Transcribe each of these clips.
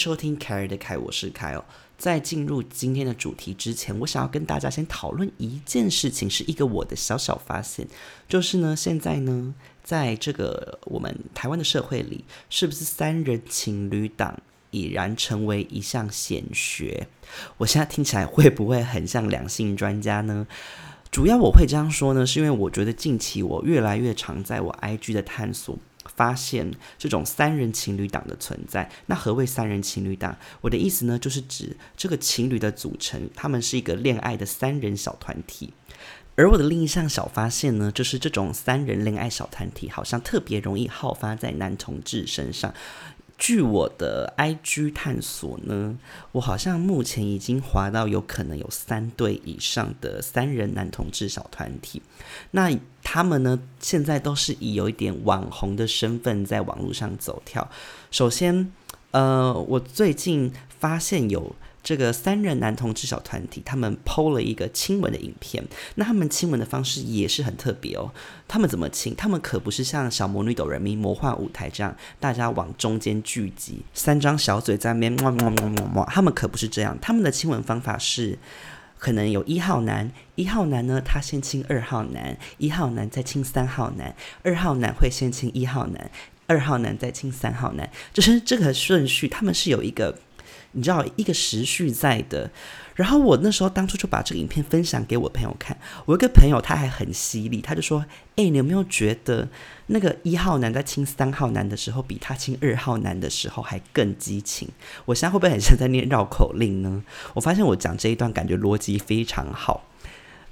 收听凯尔的凯，我是凯哦。在进入今天的主题之前，我想要跟大家先讨论一件事情，是一个我的小小发现，就是呢，现在呢，在这个我们台湾的社会里，是不是三人情侣档已然成为一项显学？我现在听起来会不会很像两性专家呢？主要我会这样说呢，是因为我觉得近期我越来越常在我 IG 的探索。发现这种三人情侣档的存在。那何谓三人情侣档？我的意思呢，就是指这个情侣的组成，他们是一个恋爱的三人小团体。而我的另一项小发现呢，就是这种三人恋爱小团体，好像特别容易好发在男同志身上。据我的 IG 探索呢，我好像目前已经滑到有可能有三对以上的三人男同志小团体。那他们呢，现在都是以有一点网红的身份在网络上走跳。首先，呃，我最近发现有。这个三人男同志小团体，他们 PO 了一个亲吻的影片。那他们亲吻的方式也是很特别哦。他们怎么亲？他们可不是像小魔女斗人民魔幻舞台这样，大家往中间聚集，三张小嘴在那么么么么。他们可不是这样。他们的亲吻方法是，可能有一号男，一号男呢，他先亲二号男，一号男再亲三号男，二号男会先亲一号男，二号男再亲三号男，就是这个顺序，他们是有一个。你知道一个时序在的，然后我那时候当初就把这个影片分享给我朋友看，我一个朋友他还很犀利，他就说：“哎，你有没有觉得那个一号男在亲三号男的时候，比他亲二号男的时候还更激情？我现在会不会很像在念绕口令呢？我发现我讲这一段感觉逻辑非常好。”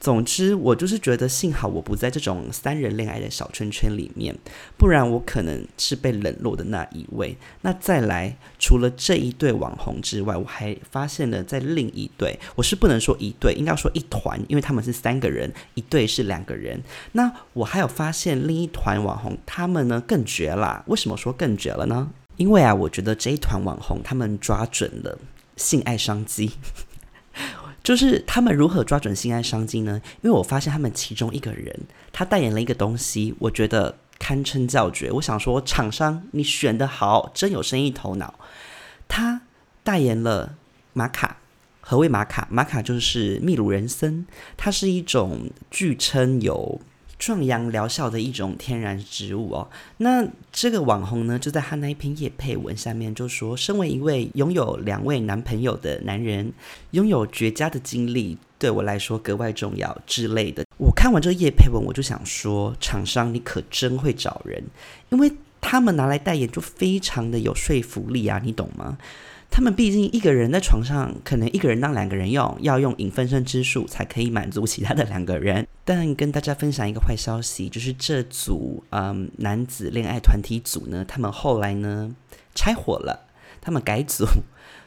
总之，我就是觉得幸好我不在这种三人恋爱的小圈圈里面，不然我可能是被冷落的那一位。那再来，除了这一对网红之外，我还发现了在另一对，我是不能说一对，应该说一团，因为他们是三个人，一对是两个人。那我还有发现另一团网红，他们呢更绝啦。为什么说更绝了呢？因为啊，我觉得这一团网红他们抓准了性爱商机。就是他们如何抓准性爱商机呢？因为我发现他们其中一个人，他代言了一个东西，我觉得堪称叫绝。我想说，厂商你选的好，真有生意头脑。他代言了玛卡，何谓玛卡？玛卡就是秘鲁人参，它是一种据称有。壮阳疗效的一种天然植物哦。那这个网红呢，就在他那一篇叶配文下面就说：“身为一位拥有两位男朋友的男人，拥有绝佳的经历，对我来说格外重要之类的。”我看完这个叶配文，我就想说，厂商你可真会找人，因为他们拿来代言就非常的有说服力啊，你懂吗？他们毕竟一个人在床上，可能一个人当两个人用，要用影分身之术才可以满足其他的两个人。但跟大家分享一个坏消息，就是这组嗯男子恋爱团体组呢，他们后来呢 拆伙了，他们改组，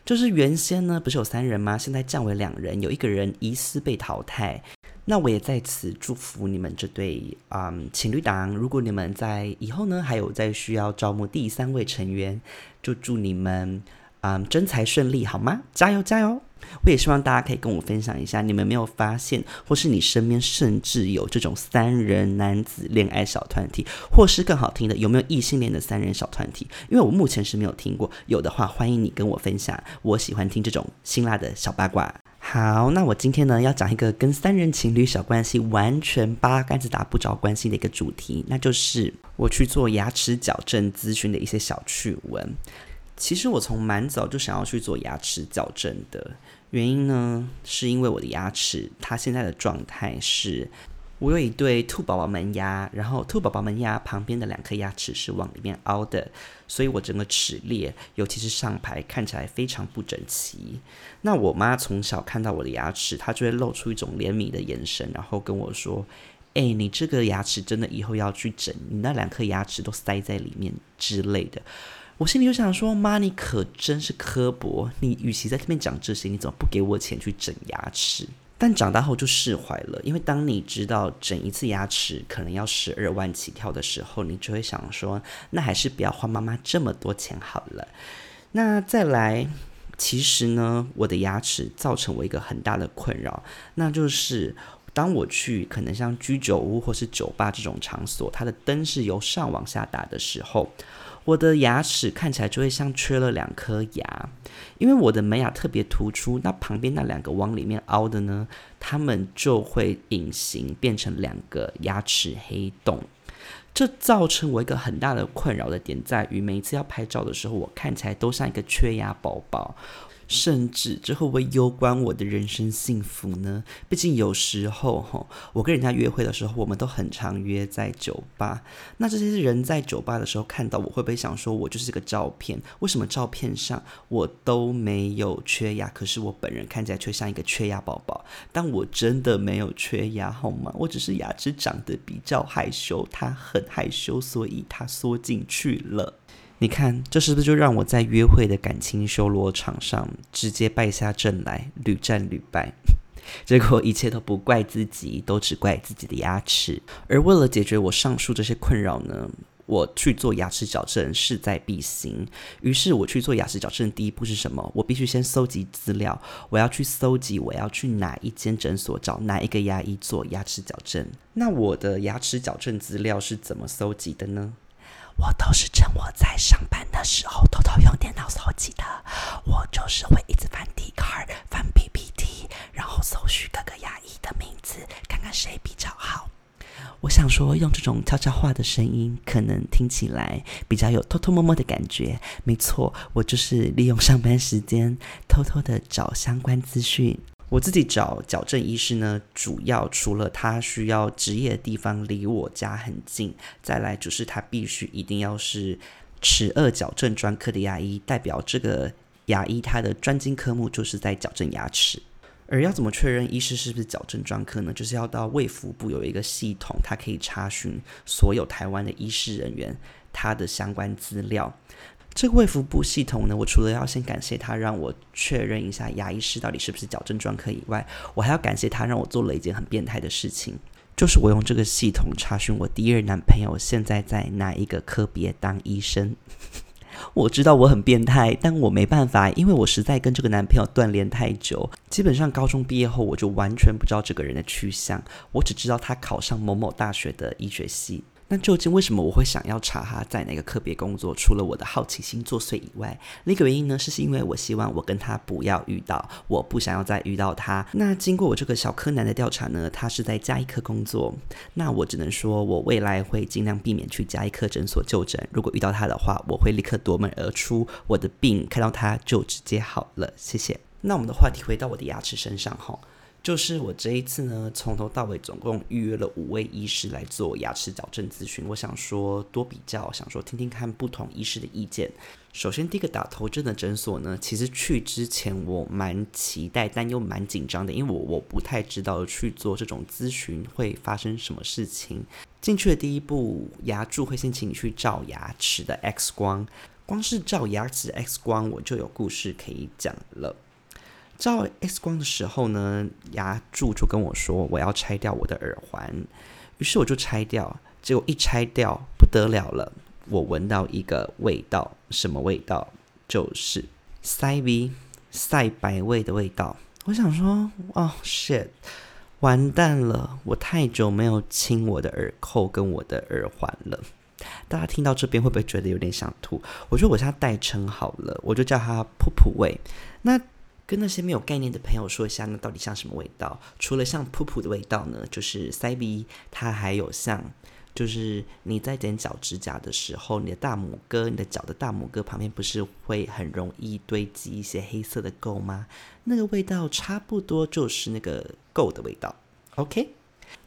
就是原先呢不是有三人吗？现在降为两人，有一个人疑似被淘汰。那我也在此祝福你们这对嗯情侣档，如果你们在以后呢还有再需要招募第三位成员，就祝你们。嗯，真才顺利，好吗？加油加油！我也希望大家可以跟我分享一下，你们没有发现，或是你身边甚至有这种三人男子恋爱小团体，或是更好听的，有没有异性恋的三人小团体？因为我目前是没有听过，有的话欢迎你跟我分享。我喜欢听这种辛辣的小八卦。好，那我今天呢要讲一个跟三人情侣小关系完全八竿子打不着关系的一个主题，那就是我去做牙齿矫正咨询的一些小趣闻。其实我从蛮早就想要去做牙齿矫正的原因呢，是因为我的牙齿它现在的状态是，我有一对兔宝宝门牙，然后兔宝宝门牙旁边的两颗牙齿是往里面凹的，所以我整个齿列，尤其是上排看起来非常不整齐。那我妈从小看到我的牙齿，她就会露出一种怜悯的眼神，然后跟我说：“哎，你这个牙齿真的以后要去整，你那两颗牙齿都塞在里面之类的。”我心里就想说：“妈，你可真是刻薄！你与其在这边讲这些，你怎么不给我钱去整牙齿？”但长大后就释怀了，因为当你知道整一次牙齿可能要十二万起跳的时候，你就会想说：“那还是不要花妈妈这么多钱好了。”那再来，其实呢，我的牙齿造成我一个很大的困扰，那就是当我去可能像居酒屋或是酒吧这种场所，它的灯是由上往下打的时候。我的牙齿看起来就会像缺了两颗牙，因为我的门牙特别突出，那旁边那两个往里面凹的呢，它们就会隐形变成两个牙齿黑洞。这造成我一个很大的困扰的点在于，每一次要拍照的时候，我看起来都像一个缺牙宝宝。甚至这会不会攸关我的人生幸福呢？毕竟有时候哈，我跟人家约会的时候，我们都很常约在酒吧。那这些人在酒吧的时候看到我，会不会想说，我就是个照片？为什么照片上我都没有缺牙，可是我本人看起来却像一个缺牙宝宝？但我真的没有缺牙，好吗？我只是牙齿长得比较害羞，他很害羞，所以他缩进去了。你看，这是不是就让我在约会的感情修罗场上直接败下阵来，屡战屡败？结果一切都不怪自己，都只怪自己的牙齿。而为了解决我上述这些困扰呢，我去做牙齿矫正势在必行。于是我去做牙齿矫正，第一步是什么？我必须先搜集资料。我要去搜集，我要去哪一间诊所找哪一个牙医做牙齿矫正？那我的牙齿矫正资料是怎么搜集的呢？我都是趁我在上班的时候偷偷用电脑搜集的。我就是会一直翻 D 卡、翻 PPT，然后搜寻各个牙医的名字，看看谁比较好。我想说，用这种悄悄话的声音，可能听起来比较有偷偷摸摸的感觉。没错，我就是利用上班时间偷偷的找相关资讯。我自己找矫正医师呢，主要除了他需要职业的地方离我家很近，再来就是他必须一定要是齿颚矫正专科的牙医，代表这个牙医他的专精科目就是在矫正牙齿。而要怎么确认医师是不是矫正专科呢？就是要到卫福部有一个系统，它可以查询所有台湾的医师人员他的相关资料。这个卫福部系统呢，我除了要先感谢他让我确认一下牙医师到底是不是矫正专科以外，我还要感谢他让我做了一件很变态的事情，就是我用这个系统查询我第一任男朋友现在在哪一个科别当医生。我知道我很变态，但我没办法，因为我实在跟这个男朋友断联太久，基本上高中毕业后我就完全不知道这个人的去向，我只知道他考上某某大学的医学系。那究竟为什么我会想要查他在哪个科别工作？除了我的好奇心作祟以外，另一个原因呢，是因为我希望我跟他不要遇到，我不想要再遇到他。那经过我这个小柯南的调查呢，他是在加医科工作。那我只能说，我未来会尽量避免去加医科诊所就诊。如果遇到他的话，我会立刻夺门而出，我的病看到他就直接好了。谢谢。那我们的话题回到我的牙齿身上哈。就是我这一次呢，从头到尾总共预约了五位医师来做牙齿矫正咨询。我想说多比较，想说听听看不同医师的意见。首先，第一个打头针的诊所呢，其实去之前我蛮期待，但又蛮紧张的，因为我我不太知道去做这种咨询会发生什么事情。进去的第一步，牙柱会先请你去照牙齿的 X 光，光是照牙齿 X 光，我就有故事可以讲了。照 X 光的时候呢，牙柱就跟我说我要拆掉我的耳环，于是我就拆掉，结果一拆掉不得了了，我闻到一个味道，什么味道？就是塞鼻塞白味的味道。我想说，哦，shit，完蛋了，我太久没有亲我的耳扣跟我的耳环了。大家听到这边会不会觉得有点想吐？我觉得我现在代称好了，我就叫它噗噗味。那跟那些没有概念的朋友说一下，那到底像什么味道？除了像噗噗的味道呢，就是塞鼻，它还有像，就是你在剪脚指甲的时候，你的大拇哥，你的脚的大拇哥旁边不是会很容易堆积一些黑色的垢吗？那个味道差不多就是那个垢的味道。OK。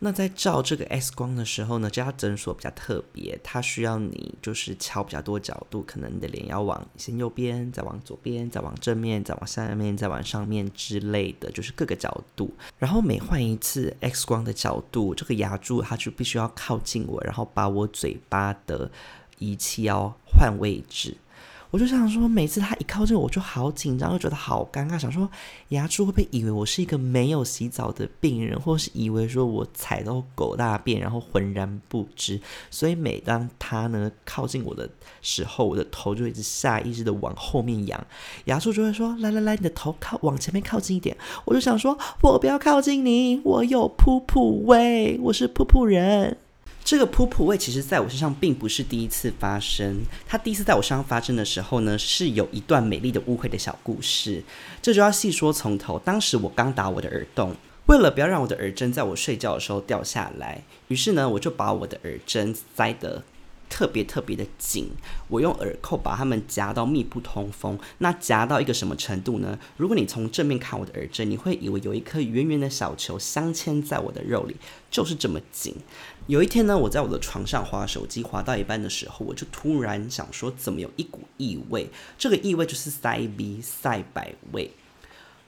那在照这个 X 光的时候呢，这家诊所比较特别，它需要你就是敲比较多角度，可能你的脸要往先右边，再往左边，再往正面，再往下面，再往上面之类的，就是各个角度。然后每换一次 X 光的角度，这个牙柱它就必须要靠近我，然后把我嘴巴的仪器要换位置。我就想说，每次他一靠近我，我就好紧张，又觉得好尴尬。想说，牙柱会不会以为我是一个没有洗澡的病人，或是以为说我踩到狗大便，然后浑然不知？所以每当他呢靠近我的时候，我的头就一直下意识的往后面仰。牙柱就会说：“来来来，你的头靠往前面靠近一点。”我就想说，我不要靠近你，我有噗噗味，我是噗噗人。这个噗噗味其实在我身上并不是第一次发生，它第一次在我身上发生的时候呢，是有一段美丽的误会的小故事，这就要细说从头。当时我刚打我的耳洞，为了不要让我的耳针在我睡觉的时候掉下来，于是呢，我就把我的耳针塞得。特别特别的紧，我用耳扣把它们夹到密不通风。那夹到一个什么程度呢？如果你从正面看我的耳针，你会以为有一颗圆圆的小球镶嵌在我的肉里，就是这么紧。有一天呢，我在我的床上划手机，划到一半的时候，我就突然想说，怎么有一股异味？这个异味就是塞鼻塞百味。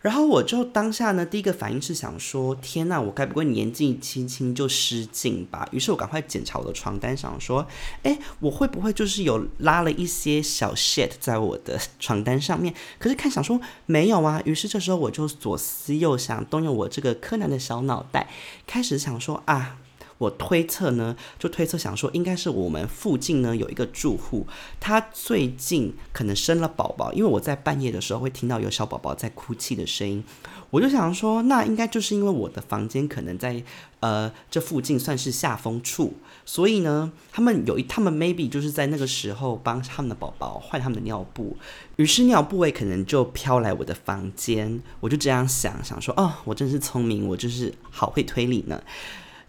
然后我就当下呢，第一个反应是想说：天呐，我该不会年纪轻轻就失禁吧？于是我赶快检查我的床单，想说：哎，我会不会就是有拉了一些小 shit 在我的床单上面？可是看想说没有啊。于是这时候我就左思右想，动用我这个柯南的小脑袋，开始想说啊。我推测呢，就推测想说，应该是我们附近呢有一个住户，他最近可能生了宝宝，因为我在半夜的时候会听到有小宝宝在哭泣的声音，我就想说，那应该就是因为我的房间可能在呃这附近算是下风处，所以呢，他们有一他们 maybe 就是在那个时候帮他们的宝宝换他们的尿布，于是尿布味可能就飘来我的房间，我就这样想想说，哦，我真是聪明，我就是好会推理呢。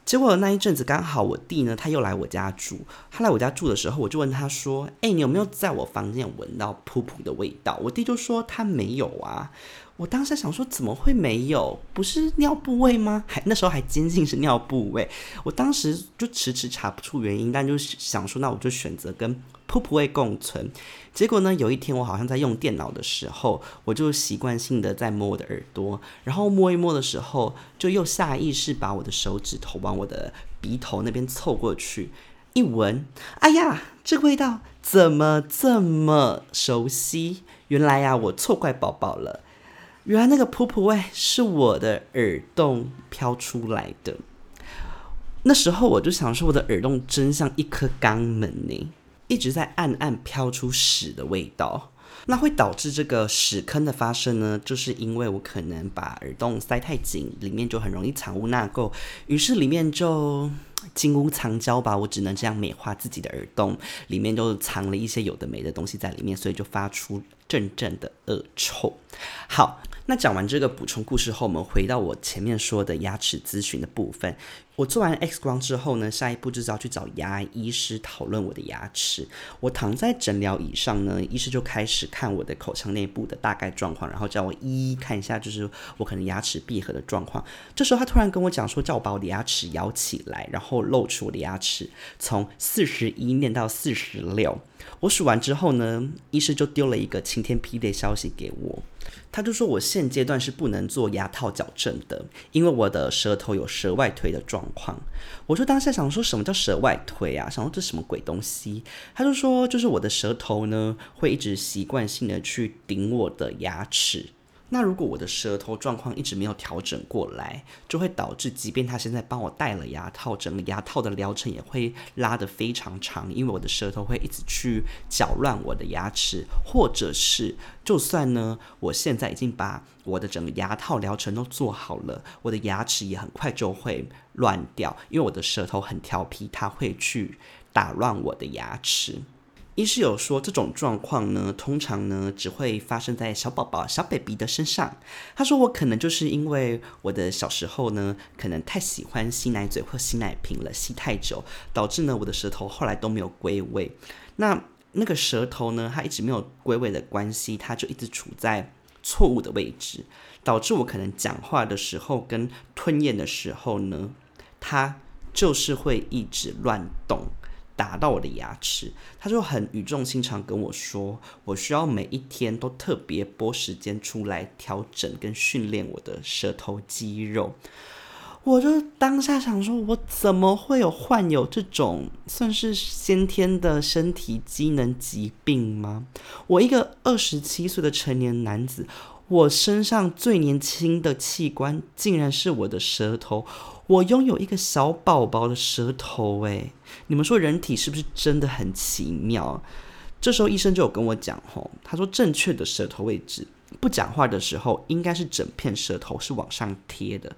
结果那一阵子刚好我弟呢，他又来我家住。他来我家住的时候，我就问他说：“哎，你有没有在我房间闻到噗噗的味道？”我弟就说他没有啊。我当时想说怎么会没有？不是尿部位吗？还那时候还坚信是尿部位。我当时就迟迟查不出原因，但就是想说那我就选择跟。噗噗味共存，结果呢？有一天我好像在用电脑的时候，我就习惯性的在摸我的耳朵，然后摸一摸的时候，就又下意识把我的手指头往我的鼻头那边凑过去，一闻，哎呀，这个味道怎么这么熟悉？原来呀，我错怪宝宝了，原来那个噗噗味是我的耳洞飘出来的。那时候我就想说，我的耳洞真像一颗肛门呢。一直在暗暗飘出屎的味道，那会导致这个屎坑的发生呢？就是因为我可能把耳洞塞太紧，里面就很容易藏污纳垢，于是里面就金屋藏娇吧。我只能这样美化自己的耳洞，里面就藏了一些有的没的东西在里面，所以就发出阵阵的恶臭。好。那讲完这个补充故事后，我们回到我前面说的牙齿咨询的部分。我做完 X 光之后呢，下一步就是要去找牙医师讨论我的牙齿。我躺在诊疗椅上呢，医师就开始看我的口腔内部的大概状况，然后叫我一一看一下，就是我可能牙齿闭合的状况。这时候他突然跟我讲说，叫我把我的牙齿咬起来，然后露出我的牙齿，从四十一念到四十六。我数完之后呢，医生就丢了一个晴天霹雳消息给我。他就说我现阶段是不能做牙套矫正的，因为我的舌头有舌外推的状况。我就当下想说什么叫舌外推啊？想说这什么鬼东西？他就说就是我的舌头呢会一直习惯性的去顶我的牙齿。那如果我的舌头状况一直没有调整过来，就会导致，即便他现在帮我戴了牙套，整个牙套的疗程也会拉得非常长，因为我的舌头会一直去搅乱我的牙齿，或者是，就算呢，我现在已经把我的整个牙套疗程都做好了，我的牙齿也很快就会乱掉，因为我的舌头很调皮，它会去打乱我的牙齿。医师有说，这种状况呢，通常呢只会发生在小宝宝、小 baby 的身上。他说，我可能就是因为我的小时候呢，可能太喜欢吸奶嘴或吸奶瓶了，吸太久，导致呢我的舌头后来都没有归位。那那个舌头呢，它一直没有归位的关系，它就一直处在错误的位置，导致我可能讲话的时候跟吞咽的时候呢，它就是会一直乱动。打到我的牙齿，他就很语重心长跟我说，我需要每一天都特别拨时间出来调整跟训练我的舌头肌肉。我就当下想说，我怎么会有患有这种算是先天的身体机能疾病吗？我一个二十七岁的成年男子，我身上最年轻的器官竟然是我的舌头。我拥有一个小宝宝的舌头，诶，你们说人体是不是真的很奇妙？这时候医生就有跟我讲，吼，他说正确的舌头位置不讲话的时候，应该是整片舌头是往上贴的，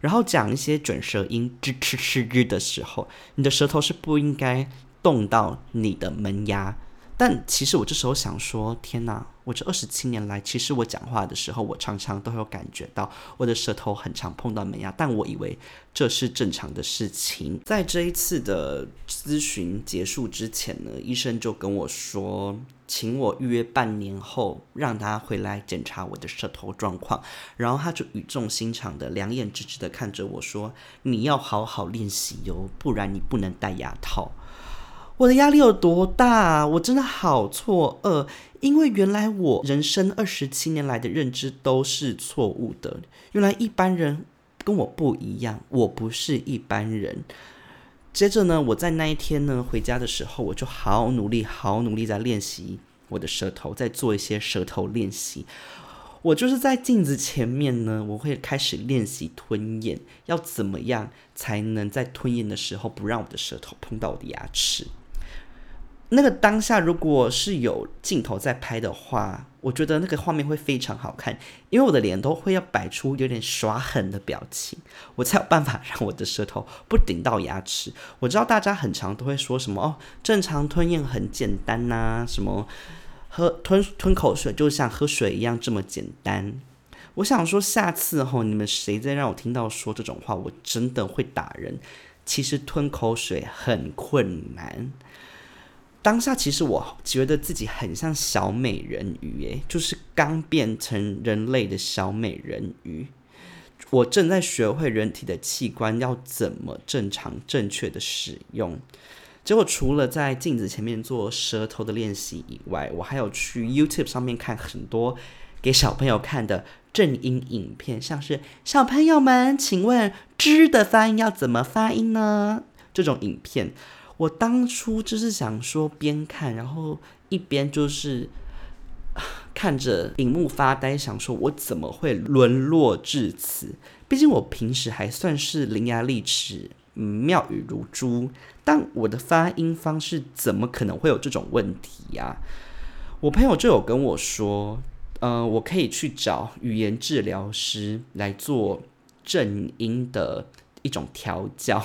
然后讲一些卷舌音吱吱吱吱的时候，你的舌头是不应该动到你的门牙。但其实我这时候想说，天哪！我这二十七年来，其实我讲话的时候，我常常都有感觉到我的舌头很常碰到门牙，但我以为这是正常的事情。在这一次的咨询结束之前呢，医生就跟我说，请我预约半年后让他回来检查我的舌头状况。然后他就语重心长的、两眼直直的看着我说：“你要好好练习哟，不然你不能戴牙套。”我的压力有多大？我真的好错愕，因为原来我人生二十七年来的认知都是错误的。原来一般人跟我不一样，我不是一般人。接着呢，我在那一天呢回家的时候，我就好努力、好努力在练习我的舌头，在做一些舌头练习。我就是在镜子前面呢，我会开始练习吞咽，要怎么样才能在吞咽的时候不让我的舌头碰到我的牙齿。那个当下，如果是有镜头在拍的话，我觉得那个画面会非常好看，因为我的脸都会要摆出有点耍狠的表情，我才有办法让我的舌头不顶到牙齿。我知道大家很常都会说什么哦，正常吞咽很简单呐，什么喝吞吞口水就像喝水一样这么简单。我想说，下次吼你们谁再让我听到说这种话，我真的会打人。其实吞口水很困难。当下其实我觉得自己很像小美人鱼，诶，就是刚变成人类的小美人鱼。我正在学会人体的器官要怎么正常正确的使用。结果除了在镜子前面做舌头的练习以外，我还有去 YouTube 上面看很多给小朋友看的正音影片，像是小朋友们，请问“知”的发音要怎么发音呢？这种影片。我当初就是想说，边看，然后一边就是 看着荧幕发呆，想说我怎么会沦落至此？毕竟我平时还算是伶牙俐齿、妙语如珠，但我的发音方式怎么可能会有这种问题呀？我朋友就有跟我说，呃，我可以去找语言治疗师来做正音的一种调教。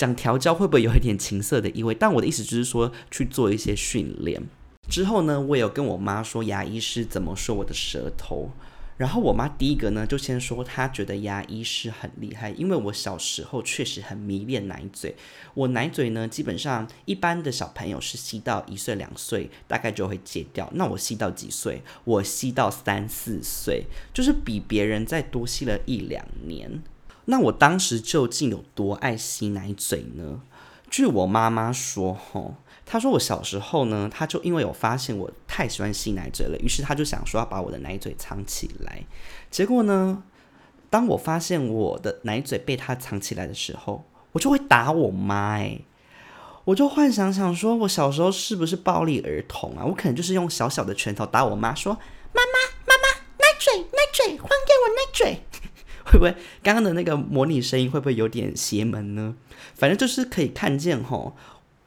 讲调教会不会有一点情色的意味？但我的意思就是说去做一些训练之后呢，我有跟我妈说牙医师怎么说我的舌头。然后我妈第一个呢就先说她觉得牙医师很厉害，因为我小时候确实很迷恋奶嘴。我奶嘴呢基本上一般的小朋友是吸到一岁两岁大概就会戒掉，那我吸到几岁？我吸到三四岁，就是比别人再多吸了一两年。那我当时究竟有多爱吸奶嘴呢？据我妈妈说，吼，她说我小时候呢，她就因为有发现我太喜欢吸奶嘴了，于是她就想说要把我的奶嘴藏起来。结果呢，当我发现我的奶嘴被她藏起来的时候，我就会打我妈。哎，我就幻想想说，我小时候是不是暴力儿童啊？我可能就是用小小的拳头打我妈，说妈妈妈妈奶嘴奶嘴还给我奶嘴。会不会刚刚的那个模拟声音会不会有点邪门呢？反正就是可以看见吼，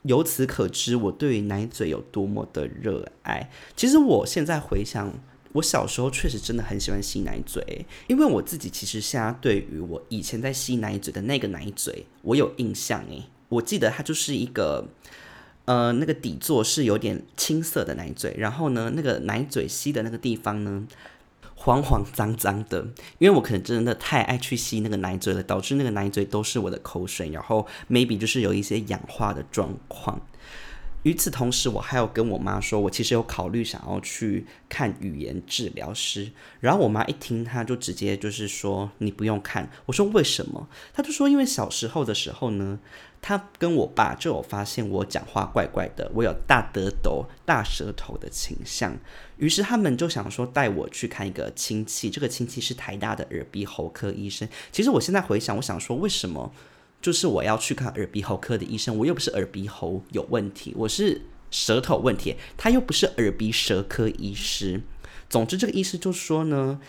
由此可知我对于奶嘴有多么的热爱。其实我现在回想，我小时候确实真的很喜欢吸奶嘴，因为我自己其实现在对于我以前在吸奶嘴的那个奶嘴，我有印象诶，我记得它就是一个呃那个底座是有点青色的奶嘴，然后呢那个奶嘴吸的那个地方呢。黄黄脏脏的，因为我可能真的太爱去吸那个奶嘴了，导致那个奶嘴都是我的口水，然后 maybe 就是有一些氧化的状况。与此同时，我还有跟我妈说，我其实有考虑想要去看语言治疗师。然后我妈一听，她就直接就是说：“你不用看。”我说：“为什么？”她就说：“因为小时候的时候呢，他跟我爸就有发现我讲话怪怪的，我有大得抖、大舌头的倾向。于是他们就想说带我去看一个亲戚，这个亲戚是台大的耳鼻喉科医生。其实我现在回想，我想说，为什么？”就是我要去看耳鼻喉科的医生，我又不是耳鼻喉有问题，我是舌头问题，他又不是耳鼻舌科医师。总之，这个医师就是说呢，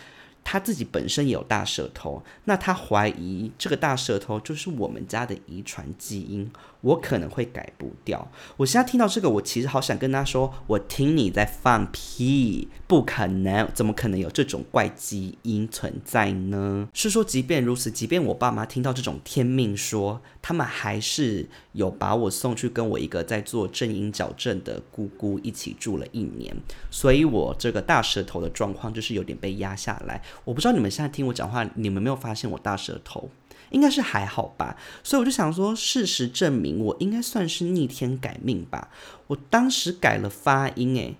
他自己本身也有大舌头，那他怀疑这个大舌头就是我们家的遗传基因，我可能会改不掉。我现在听到这个，我其实好想跟他说，我听你在放屁，不可能，怎么可能有这种怪基因存在呢？是说，即便如此，即便我爸妈听到这种天命说，他们还是有把我送去跟我一个在做正音矫正的姑姑一起住了一年，所以我这个大舌头的状况就是有点被压下来。我不知道你们现在听我讲话，你们没有发现我大舌头？应该是还好吧。所以我就想说，事实证明我应该算是逆天改命吧。我当时改了发音，诶，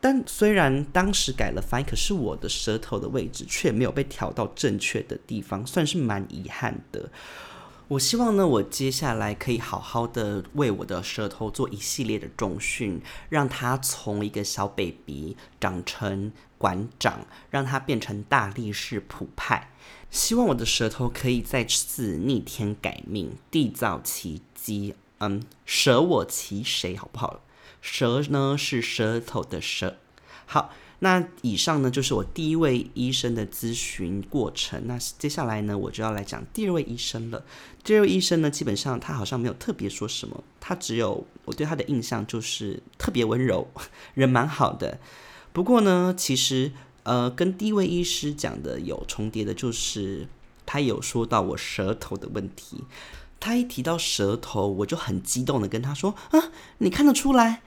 但虽然当时改了发音，可是我的舌头的位置却没有被调到正确的地方，算是蛮遗憾的。我希望呢，我接下来可以好好的为我的舌头做一系列的重训，让它从一个小 baby 长成馆长，让它变成大力士普派。希望我的舌头可以再次逆天改命，缔造奇迹。嗯，舍我其谁，好不好？舌呢是舌头的舌。好。那以上呢就是我第一位医生的咨询过程。那接下来呢，我就要来讲第二位医生了。第二位医生呢，基本上他好像没有特别说什么，他只有我对他的印象就是特别温柔，人蛮好的。不过呢，其实呃，跟第一位医师讲的有重叠的，就是他有说到我舌头的问题。他一提到舌头，我就很激动的跟他说：“啊，你看得出来？”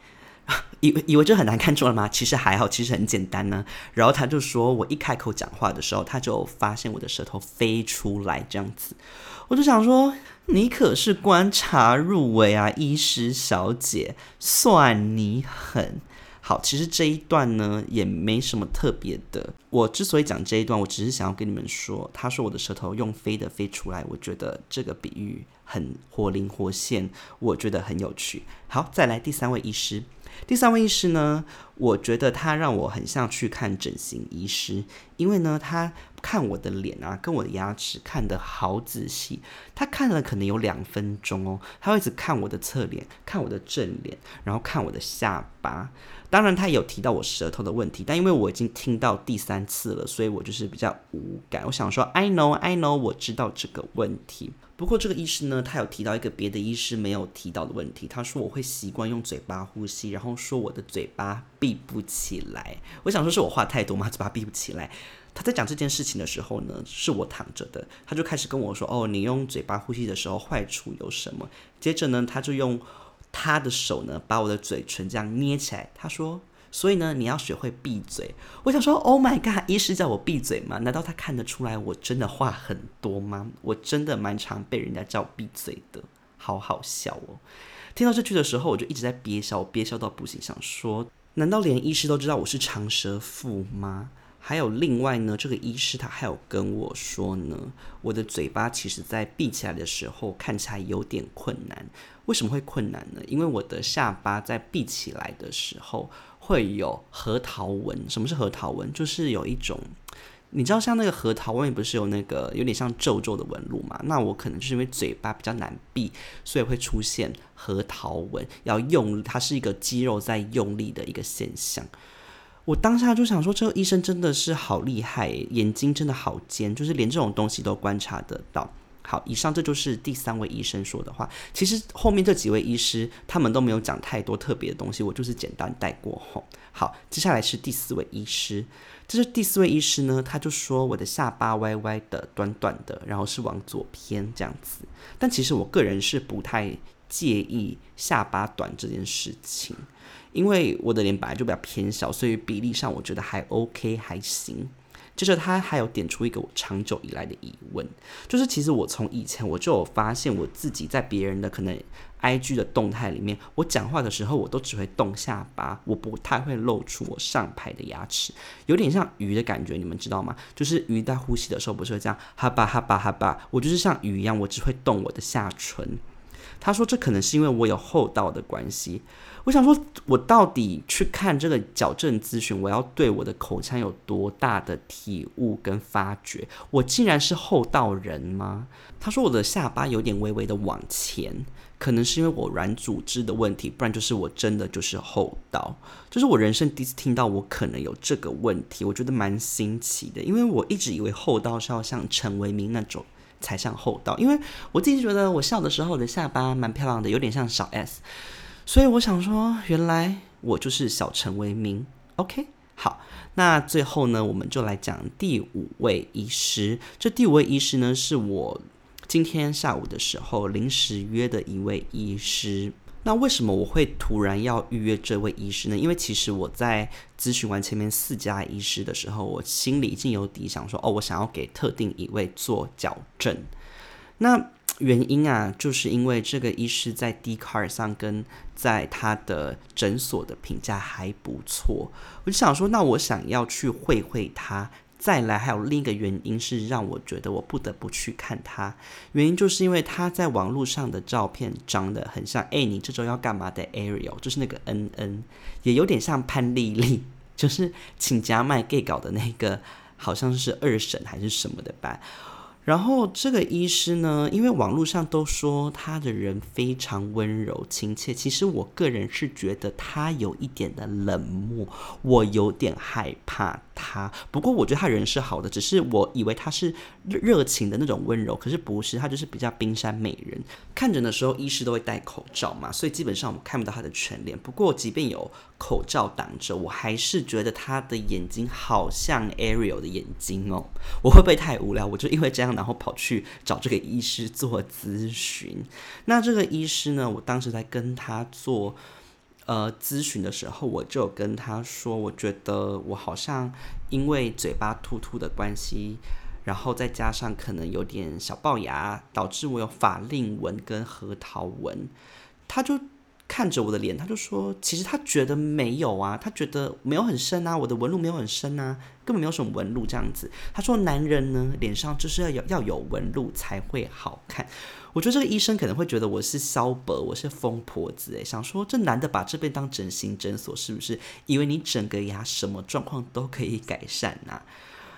以为以为就很难看出来吗？其实还好，其实很简单呢。然后他就说，我一开口讲话的时候，他就发现我的舌头飞出来这样子。我就想说，你可是观察入围啊，医师小姐，算你狠。好，其实这一段呢也没什么特别的。我之所以讲这一段，我只是想要跟你们说，他说我的舌头用飞的飞出来，我觉得这个比喻很活灵活现，我觉得很有趣。好，再来第三位医师。第三位医师呢，我觉得他让我很像去看整形医师，因为呢，他看我的脸啊，跟我的牙齿看得好仔细，他看了可能有两分钟哦，他会一直看我的侧脸，看我的正脸，然后看我的下巴。当然，他有提到我舌头的问题，但因为我已经听到第三次了，所以我就是比较无感。我想说，I know, I know，我知道这个问题。不过这个医师呢，他有提到一个别的医师没有提到的问题。他说我会习惯用嘴巴呼吸，然后说我的嘴巴闭不起来。我想说是我话太多吗？嘴巴闭不起来。他在讲这件事情的时候呢，是我躺着的，他就开始跟我说：“哦，你用嘴巴呼吸的时候坏处有什么？”接着呢，他就用他的手呢，把我的嘴唇这样捏起来。他说。所以呢，你要学会闭嘴。我想说，Oh my god，医师叫我闭嘴吗？难道他看得出来我真的话很多吗？我真的蛮常被人家叫闭嘴的，好好笑哦。听到这句的时候，我就一直在憋笑，我憋笑到不行，想说，难道连医师都知道我是长舌妇吗？还有另外呢，这个医师他还有跟我说呢，我的嘴巴其实在闭起来的时候看起来有点困难。为什么会困难呢？因为我的下巴在闭起来的时候会有核桃纹。什么是核桃纹？就是有一种，你知道像那个核桃外面不是有那个有点像皱皱的纹路嘛？那我可能就是因为嘴巴比较难闭，所以会出现核桃纹，要用它是一个肌肉在用力的一个现象。我当下就想说，这个医生真的是好厉害，眼睛真的好尖，就是连这种东西都观察得到。好，以上这就是第三位医生说的话。其实后面这几位医师他们都没有讲太多特别的东西，我就是简单带过。吼，好，接下来是第四位医师。这是第四位医师呢，他就说我的下巴歪歪的、短短的，然后是往左偏这样子。但其实我个人是不太介意下巴短这件事情。因为我的脸本来就比较偏小，所以比例上我觉得还 OK 还行。接着他还有点出一个我长久以来的疑问，就是其实我从以前我就有发现我自己在别人的可能 IG 的动态里面，我讲话的时候我都只会动下巴，我不太会露出我上排的牙齿，有点像鱼的感觉，你们知道吗？就是鱼在呼吸的时候不是会这样哈巴哈巴哈巴，我就是像鱼一样，我只会动我的下唇。他说这可能是因为我有厚道的关系。我想说，我到底去看这个矫正咨询，我要对我的口腔有多大的体悟跟发掘？我竟然是厚道人吗？他说我的下巴有点微微的往前，可能是因为我软组织的问题，不然就是我真的就是厚道。这是我人生第一次听到我可能有这个问题，我觉得蛮新奇的，因为我一直以为厚道是要像陈为民那种才像厚道，因为我自己觉得我笑的时候我的下巴蛮漂亮的，有点像小 S。所以我想说，原来我就是小陈为民。OK，好，那最后呢，我们就来讲第五位医师。这第五位医师呢，是我今天下午的时候临时约的一位医师。那为什么我会突然要预约这位医师呢？因为其实我在咨询完前面四家医师的时候，我心里已经有底，想说哦，我想要给特定一位做矫正。那原因啊，就是因为这个医师在 D card 上跟在他的诊所的评价还不错，我就想说，那我想要去会会他。再来，还有另一个原因是让我觉得我不得不去看他，原因就是因为他在网络上的照片长得很像，哎，你这周要干嘛的 Ariel，就是那个恩恩，也有点像潘丽丽，就是请家卖 gay 搞的那个，好像是二婶还是什么的吧。然后这个医师呢，因为网络上都说他的人非常温柔亲切，其实我个人是觉得他有一点的冷漠，我有点害怕他。不过我觉得他人是好的，只是我以为他是热情的那种温柔，可是不是，他就是比较冰山美人。看诊的时候，医师都会戴口罩嘛，所以基本上我们看不到他的全脸。不过即便有口罩挡着，我还是觉得他的眼睛好像 Ariel 的眼睛哦。我会不会太无聊？我就因为这样。然后跑去找这个医师做咨询。那这个医师呢？我当时在跟他做呃咨询的时候，我就跟他说，我觉得我好像因为嘴巴突突的关系，然后再加上可能有点小龅牙，导致我有法令纹跟核桃纹。他就。看着我的脸，他就说：“其实他觉得没有啊，他觉得没有很深啊，我的纹路没有很深啊，根本没有什么纹路这样子。”他说：“男人呢，脸上就是要有要有纹路才会好看。”我觉得这个医生可能会觉得我是萧伯，我是疯婆子诶，想说这男的把这边当整形诊所，是不是以为你整个牙什么状况都可以改善呐？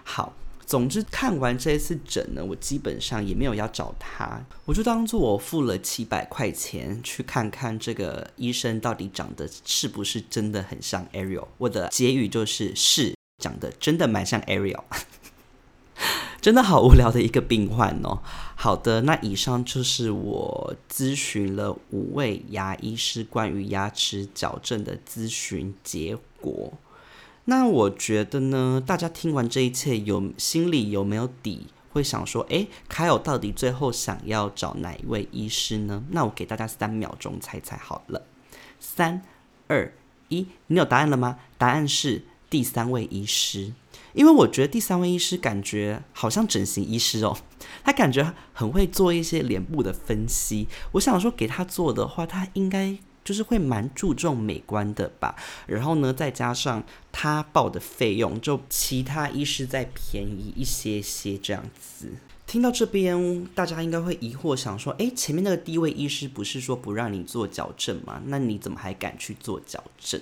好。总之，看完这一次诊呢，我基本上也没有要找他，我就当做我付了七百块钱去看看这个医生到底长得是不是真的很像 Ariel。我的结语就是是长得真的蛮像 Ariel，真的好无聊的一个病患哦。好的，那以上就是我咨询了五位牙医师关于牙齿矫正的咨询结果。那我觉得呢，大家听完这一切，有心里有没有底？会想说，诶，凯尔到底最后想要找哪一位医师呢？那我给大家三秒钟猜猜好了，三、二、一，你有答案了吗？答案是第三位医师，因为我觉得第三位医师感觉好像整形医师哦，他感觉很会做一些脸部的分析。我想说，给他做的话，他应该。就是会蛮注重美观的吧，然后呢，再加上他报的费用，就其他医师再便宜一些些这样子。听到这边，大家应该会疑惑，想说：诶，前面那个第一位医师不是说不让你做矫正吗？那你怎么还敢去做矫正？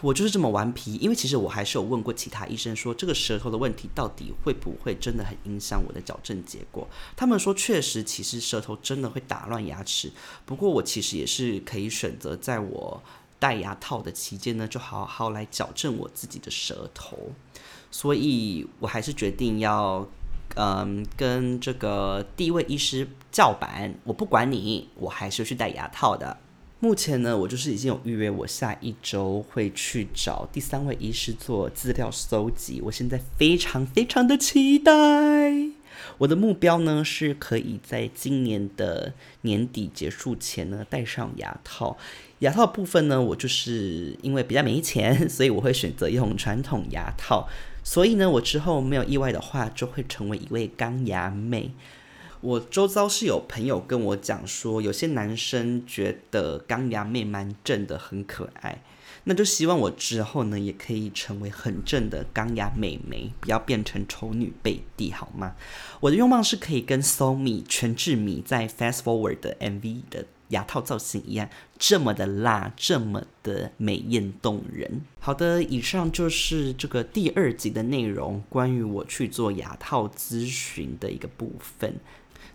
我就是这么顽皮，因为其实我还是有问过其他医生，说这个舌头的问题到底会不会真的很影响我的矫正结果？他们说确实，其实舌头真的会打乱牙齿。不过我其实也是可以选择在我戴牙套的期间呢，就好好来矫正我自己的舌头。所以我还是决定要，嗯，跟这个第一位医师叫板，我不管你，我还是去戴牙套的。目前呢，我就是已经有预约，我下一周会去找第三位医师做资料搜集。我现在非常非常的期待。我的目标呢，是可以在今年的年底结束前呢，戴上牙套。牙套部分呢，我就是因为比较没钱，所以我会选择用传统牙套。所以呢，我之后没有意外的话，就会成为一位钢牙妹。我周遭是有朋友跟我讲说，有些男生觉得钢牙妹蛮正的，很可爱。那就希望我之后呢，也可以成为很正的钢牙美眉，不要变成丑女贝蒂，好吗？我的愿望是可以跟 So Mi 全智米在 Fast Forward 的 MV 的牙套造型一样，这么的辣，这么的美艳动人。好的，以上就是这个第二集的内容，关于我去做牙套咨询的一个部分。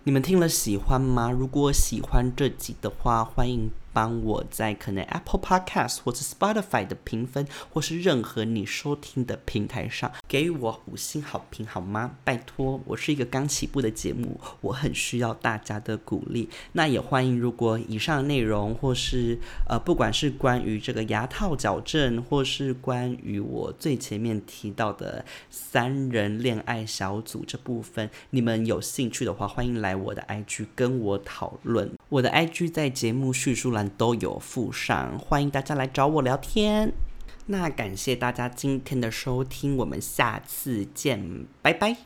你们听了喜欢吗？如果喜欢这集的话，欢迎。帮我在可能 Apple Podcast 或者 Spotify 的评分，或是任何你收听的平台上给予我五星好评好吗？拜托，我是一个刚起步的节目，我很需要大家的鼓励。那也欢迎，如果以上内容或是呃，不管是关于这个牙套矫正，或是关于我最前面提到的三人恋爱小组这部分，你们有兴趣的话，欢迎来我的 IG 跟我讨论。我的 ig 在节目叙述栏都有附上欢迎大家来找我聊天。那感谢大家今天的收听我们下次见拜拜。